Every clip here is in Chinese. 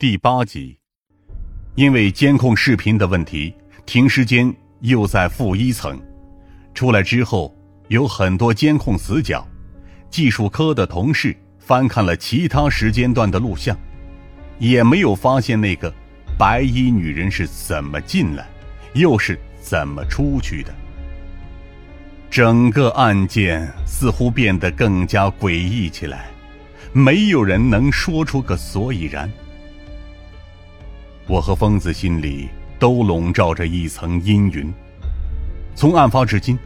第八集，因为监控视频的问题，停尸间又在负一层。出来之后，有很多监控死角。技术科的同事翻看了其他时间段的录像，也没有发现那个白衣女人是怎么进来，又是怎么出去的。整个案件似乎变得更加诡异起来，没有人能说出个所以然。我和疯子心里都笼罩着一层阴云。从案发至今，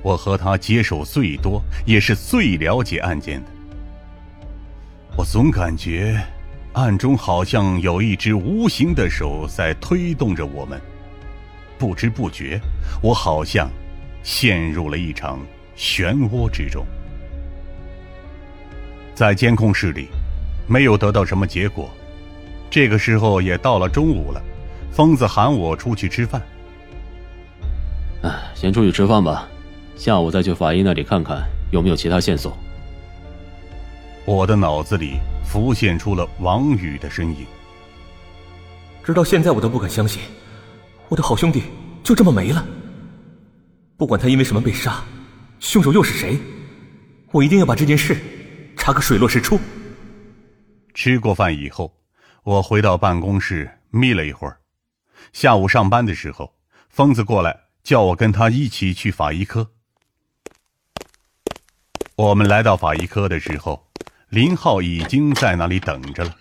我和他接手最多，也是最了解案件的。我总感觉，暗中好像有一只无形的手在推动着我们。不知不觉，我好像陷入了一场漩涡之中。在监控室里，没有得到什么结果。这个时候也到了中午了，疯子喊我出去吃饭。哎，先出去吃饭吧，下午再去法医那里看看有没有其他线索。我的脑子里浮现出了王宇的身影。直到现在，我都不敢相信，我的好兄弟就这么没了。不管他因为什么被杀，凶手又是谁，我一定要把这件事查个水落石出。吃过饭以后。我回到办公室眯了一会儿，下午上班的时候，疯子过来叫我跟他一起去法医科。我们来到法医科的时候，林浩已经在那里等着了。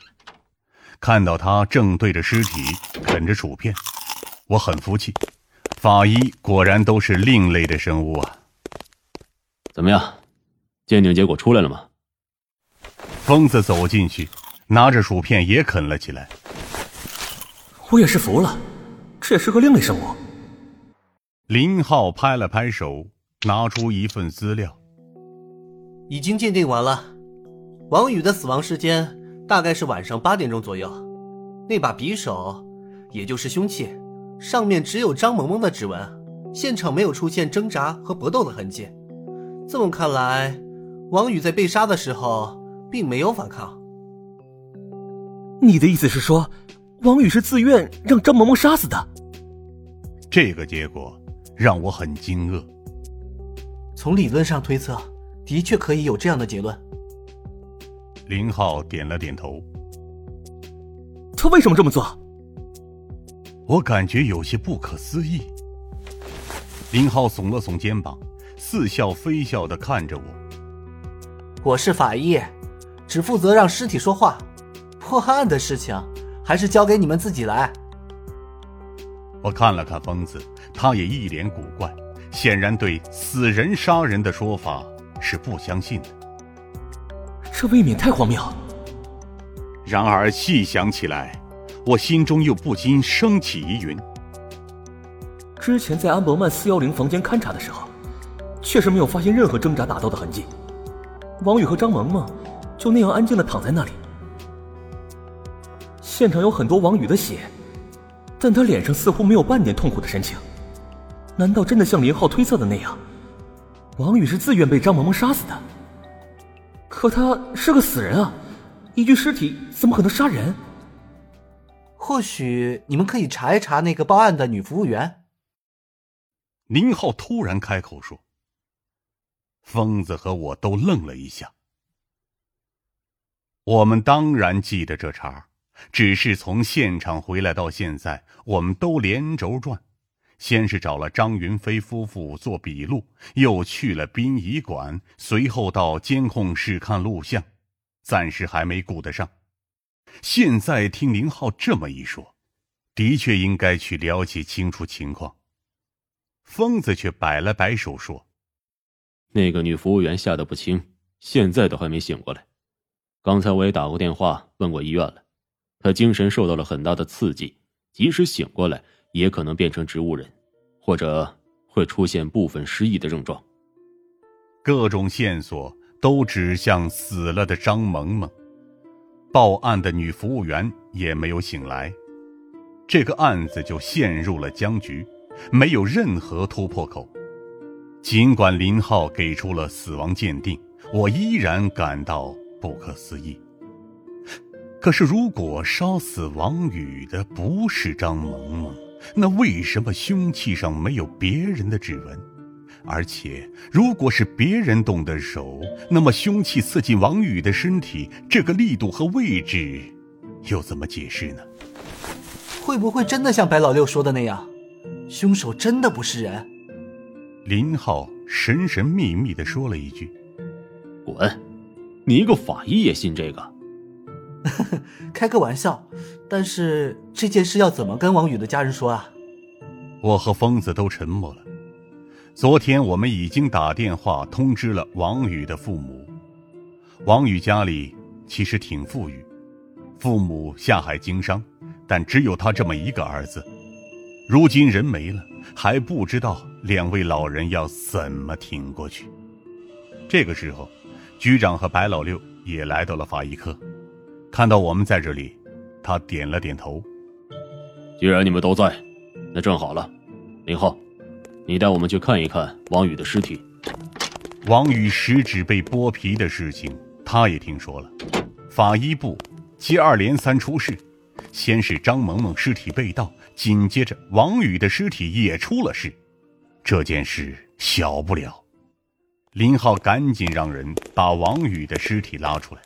看到他正对着尸体啃着薯片，我很服气，法医果然都是另类的生物啊。怎么样，鉴定结果出来了吗？疯子走进去。拿着薯片也啃了起来。我也是服了，这也是个另类生物。林浩拍了拍手，拿出一份资料。已经鉴定完了，王宇的死亡时间大概是晚上八点钟左右。那把匕首，也就是凶器，上面只有张萌萌的指纹，现场没有出现挣扎和搏斗的痕迹。这么看来，王宇在被杀的时候并没有反抗。你的意思是说，王宇是自愿让张萌萌杀死的？这个结果让我很惊愕。从理论上推测，的确可以有这样的结论。林浩点了点头。他为什么这么做？我感觉有些不可思议。林浩耸了耸肩膀，似笑非笑的看着我。我是法医，只负责让尸体说话。破案的事情，还是交给你们自己来。我看了看疯子，他也一脸古怪，显然对死人杀人的说法是不相信的。这未免太荒谬。然而细想起来，我心中又不禁升起疑云。之前在安伯曼四幺零房间勘察的时候，确实没有发现任何挣扎打斗的痕迹。王宇和张萌萌就那样安静的躺在那里。现场有很多王宇的血，但他脸上似乎没有半点痛苦的神情。难道真的像林浩推测的那样，王宇是自愿被张萌萌杀死的？可他是个死人啊，一具尸体怎么可能杀人？或许你们可以查一查那个报案的女服务员。林浩突然开口说。疯子和我都愣了一下。我们当然记得这茬。只是从现场回来到现在，我们都连轴转，先是找了张云飞夫妇做笔录，又去了殡仪馆，随后到监控室看录像，暂时还没顾得上。现在听林浩这么一说，的确应该去了解清楚情况。疯子却摆了摆手说：“那个女服务员吓得不轻，现在都还没醒过来。刚才我也打过电话问过医院了。”他精神受到了很大的刺激，即使醒过来，也可能变成植物人，或者会出现部分失忆的症状。各种线索都指向死了的张萌萌，报案的女服务员也没有醒来，这个案子就陷入了僵局，没有任何突破口。尽管林浩给出了死亡鉴定，我依然感到不可思议。可是，如果烧死王宇的不是张萌萌，那为什么凶器上没有别人的指纹？而且，如果是别人动的手，那么凶器刺进王宇的身体，这个力度和位置，又怎么解释呢？会不会真的像白老六说的那样，凶手真的不是人？林浩神神秘秘的说了一句：“滚！你一个法医也信这个？” 开个玩笑，但是这件事要怎么跟王宇的家人说啊？我和疯子都沉默了。昨天我们已经打电话通知了王宇的父母。王宇家里其实挺富裕，父母下海经商，但只有他这么一个儿子。如今人没了，还不知道两位老人要怎么挺过去。这个时候，局长和白老六也来到了法医科。看到我们在这里，他点了点头。既然你们都在，那正好了。林浩，你带我们去看一看王宇的尸体。王宇食指被剥皮的事情，他也听说了。法医部接二连三出事，先是张萌萌尸体被盗，紧接着王宇的尸体也出了事。这件事小不了。林浩赶紧让人把王宇的尸体拉出来。